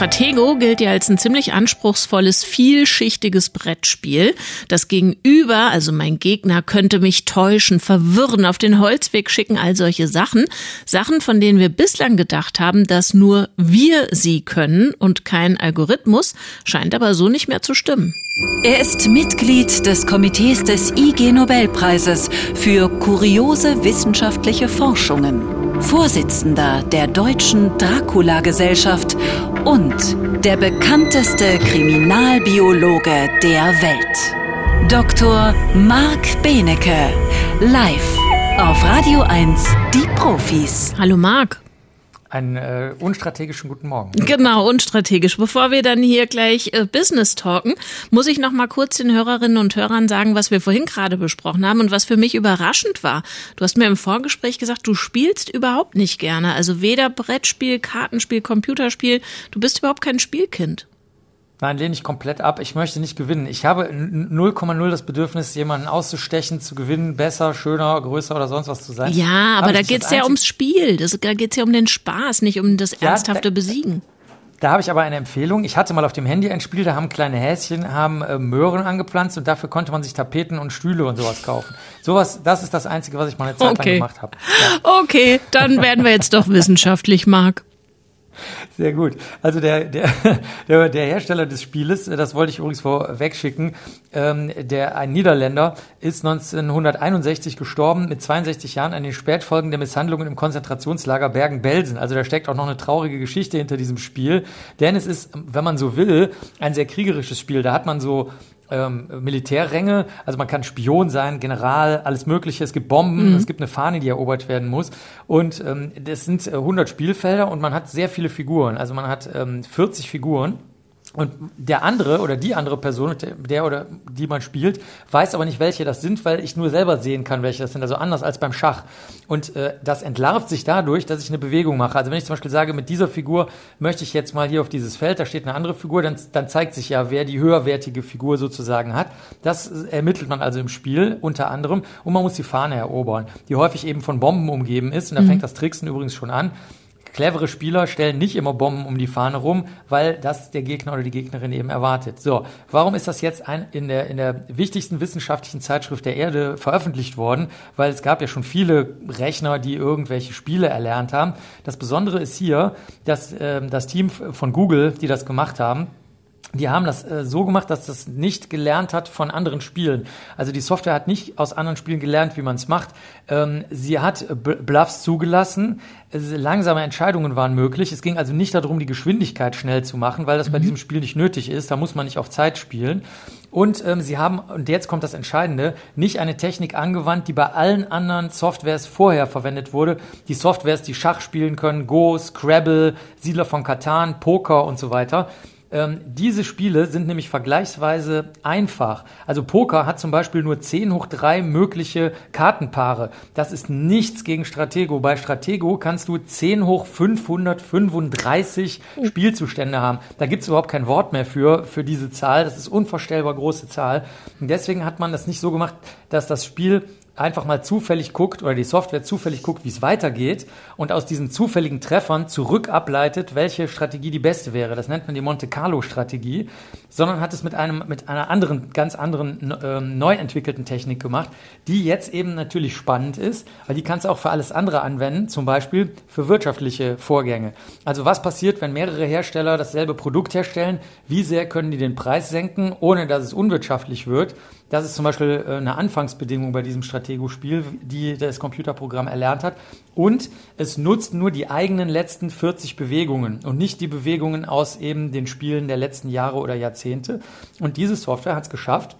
Stratego gilt ja als ein ziemlich anspruchsvolles, vielschichtiges Brettspiel. Das Gegenüber, also mein Gegner, könnte mich täuschen, verwirren, auf den Holzweg schicken, all solche Sachen. Sachen, von denen wir bislang gedacht haben, dass nur wir sie können und kein Algorithmus, scheint aber so nicht mehr zu stimmen. Er ist Mitglied des Komitees des IG Nobelpreises für kuriose wissenschaftliche Forschungen. Vorsitzender der Deutschen Dracula-Gesellschaft und der bekannteste Kriminalbiologe der Welt. Dr. Marc Benecke, live auf Radio 1, die Profis. Hallo Marc. Einen äh, unstrategischen guten Morgen. Genau, unstrategisch. Bevor wir dann hier gleich äh, Business talken, muss ich noch mal kurz den Hörerinnen und Hörern sagen, was wir vorhin gerade besprochen haben und was für mich überraschend war. Du hast mir im Vorgespräch gesagt, du spielst überhaupt nicht gerne. Also weder Brettspiel, Kartenspiel, Computerspiel. Du bist überhaupt kein Spielkind. Nein, lehne ich komplett ab. Ich möchte nicht gewinnen. Ich habe 0,0 das Bedürfnis, jemanden auszustechen, zu gewinnen, besser, schöner, größer oder sonst was zu sein. Ja, aber, da geht es ja ums Spiel. Das, da geht es ja um den Spaß, nicht um das ja, ernsthafte Besiegen. Da habe ich aber eine Empfehlung. Ich hatte mal auf dem Handy ein Spiel, da haben kleine Häschen, haben äh, Möhren angepflanzt und dafür konnte man sich Tapeten und Stühle und sowas kaufen. Sowas, das ist das Einzige, was ich mal eine Zeit okay. lang gemacht habe. Ja. Okay, dann werden wir jetzt doch wissenschaftlich, Marc. Sehr gut. Also der, der, der, Hersteller des Spieles, das wollte ich übrigens vorweg schicken, ähm, der, ein Niederländer, ist 1961 gestorben mit 62 Jahren an den Spätfolgen der Misshandlungen im Konzentrationslager Bergen-Belsen. Also da steckt auch noch eine traurige Geschichte hinter diesem Spiel. Denn es ist, wenn man so will, ein sehr kriegerisches Spiel. Da hat man so ähm, Militärränge, also man kann Spion sein, General, alles Mögliche. Es gibt Bomben, mhm. es gibt eine Fahne, die erobert werden muss. Und ähm, das sind 100 äh, Spielfelder und man hat sehr viele Figuren. Also man hat ähm, 40 Figuren. Und der andere oder die andere Person, der oder die man spielt, weiß aber nicht, welche das sind, weil ich nur selber sehen kann, welche das sind. Also anders als beim Schach. Und äh, das entlarvt sich dadurch, dass ich eine Bewegung mache. Also wenn ich zum Beispiel sage, mit dieser Figur möchte ich jetzt mal hier auf dieses Feld, da steht eine andere Figur, dann, dann zeigt sich ja, wer die höherwertige Figur sozusagen hat. Das ermittelt man also im Spiel unter anderem. Und man muss die Fahne erobern, die häufig eben von Bomben umgeben ist. Und da mhm. fängt das Tricksen übrigens schon an clevere Spieler stellen nicht immer Bomben um die Fahne rum, weil das der Gegner oder die Gegnerin eben erwartet. So, warum ist das jetzt ein, in, der, in der wichtigsten wissenschaftlichen Zeitschrift der Erde veröffentlicht worden? Weil es gab ja schon viele Rechner, die irgendwelche Spiele erlernt haben. Das Besondere ist hier, dass äh, das Team von Google, die das gemacht haben, die haben das äh, so gemacht, dass das nicht gelernt hat von anderen Spielen. Also die Software hat nicht aus anderen Spielen gelernt, wie man es macht. Ähm, sie hat Bluffs zugelassen. Langsame Entscheidungen waren möglich. Es ging also nicht darum, die Geschwindigkeit schnell zu machen, weil das mhm. bei diesem Spiel nicht nötig ist. Da muss man nicht auf Zeit spielen. Und ähm, sie haben, und jetzt kommt das Entscheidende, nicht eine Technik angewandt, die bei allen anderen Softwares vorher verwendet wurde. Die Softwares, die Schach spielen können, Go, Scrabble, Siedler von Katan, Poker und so weiter ähm, diese Spiele sind nämlich vergleichsweise einfach. Also Poker hat zum Beispiel nur 10 hoch 3 mögliche Kartenpaare. Das ist nichts gegen Stratego. Bei Stratego kannst du 10 hoch 535 Spielzustände haben. Da gibt es überhaupt kein Wort mehr für, für diese Zahl. Das ist unvorstellbar große Zahl. Und deswegen hat man das nicht so gemacht, dass das Spiel einfach mal zufällig guckt oder die Software zufällig guckt, wie es weitergeht und aus diesen zufälligen Treffern zurück ableitet, welche Strategie die beste wäre. Das nennt man die Monte Carlo Strategie, sondern hat es mit einem mit einer anderen ganz anderen äh, neu entwickelten Technik gemacht, die jetzt eben natürlich spannend ist, weil die kannst du auch für alles andere anwenden, zum Beispiel für wirtschaftliche Vorgänge. Also was passiert, wenn mehrere Hersteller dasselbe Produkt herstellen? Wie sehr können die den Preis senken, ohne dass es unwirtschaftlich wird? Das ist zum Beispiel äh, eine Anfangsbedingung bei diesem Stratego-Spiel, die das Computerprogramm erlernt hat. Und es nutzt nur die eigenen letzten 40 Bewegungen und nicht die Bewegungen aus eben den Spielen der letzten Jahre oder Jahrzehnte. Und diese Software hat es geschafft,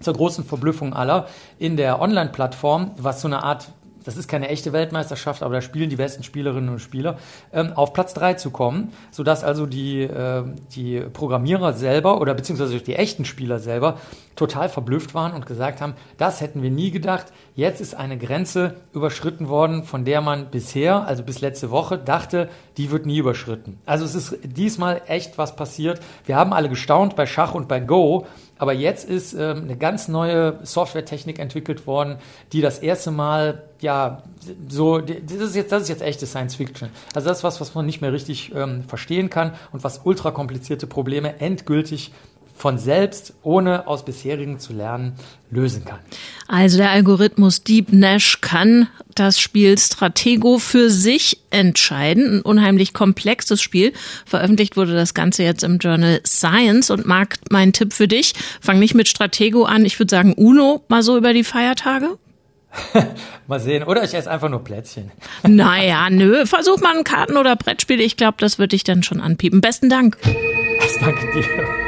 zur großen Verblüffung aller, in der Online-Plattform, was so eine Art das ist keine echte Weltmeisterschaft, aber da spielen die besten Spielerinnen und Spieler, ähm, auf Platz drei zu kommen, sodass also die, äh, die Programmierer selber oder beziehungsweise die echten Spieler selber total verblüfft waren und gesagt haben, das hätten wir nie gedacht. Jetzt ist eine Grenze überschritten worden, von der man bisher, also bis letzte Woche, dachte, die wird nie überschritten. Also es ist diesmal echt was passiert. Wir haben alle gestaunt bei Schach und bei Go, Aber jetzt ist ähm, eine ganz neue Softwaretechnik entwickelt worden, die das erste Mal, ja, so, das ist jetzt, das ist jetzt echte Science Fiction. Also das ist was, was man nicht mehr richtig ähm, verstehen kann und was ultra komplizierte Probleme endgültig von selbst, ohne aus bisherigen zu lernen, lösen kann. Also der Algorithmus Deep Nash kann das Spiel Stratego für sich entscheiden. Ein unheimlich komplexes Spiel. Veröffentlicht wurde das Ganze jetzt im Journal Science. Und Marc, mein Tipp für dich, fang nicht mit Stratego an. Ich würde sagen Uno mal so über die Feiertage. mal sehen. Oder ich esse einfach nur Plätzchen. naja, nö. Versuch mal ein Karten- oder Brettspiel. Ich glaube, das wird dich dann schon anpiepen. Besten Dank. Danke dir.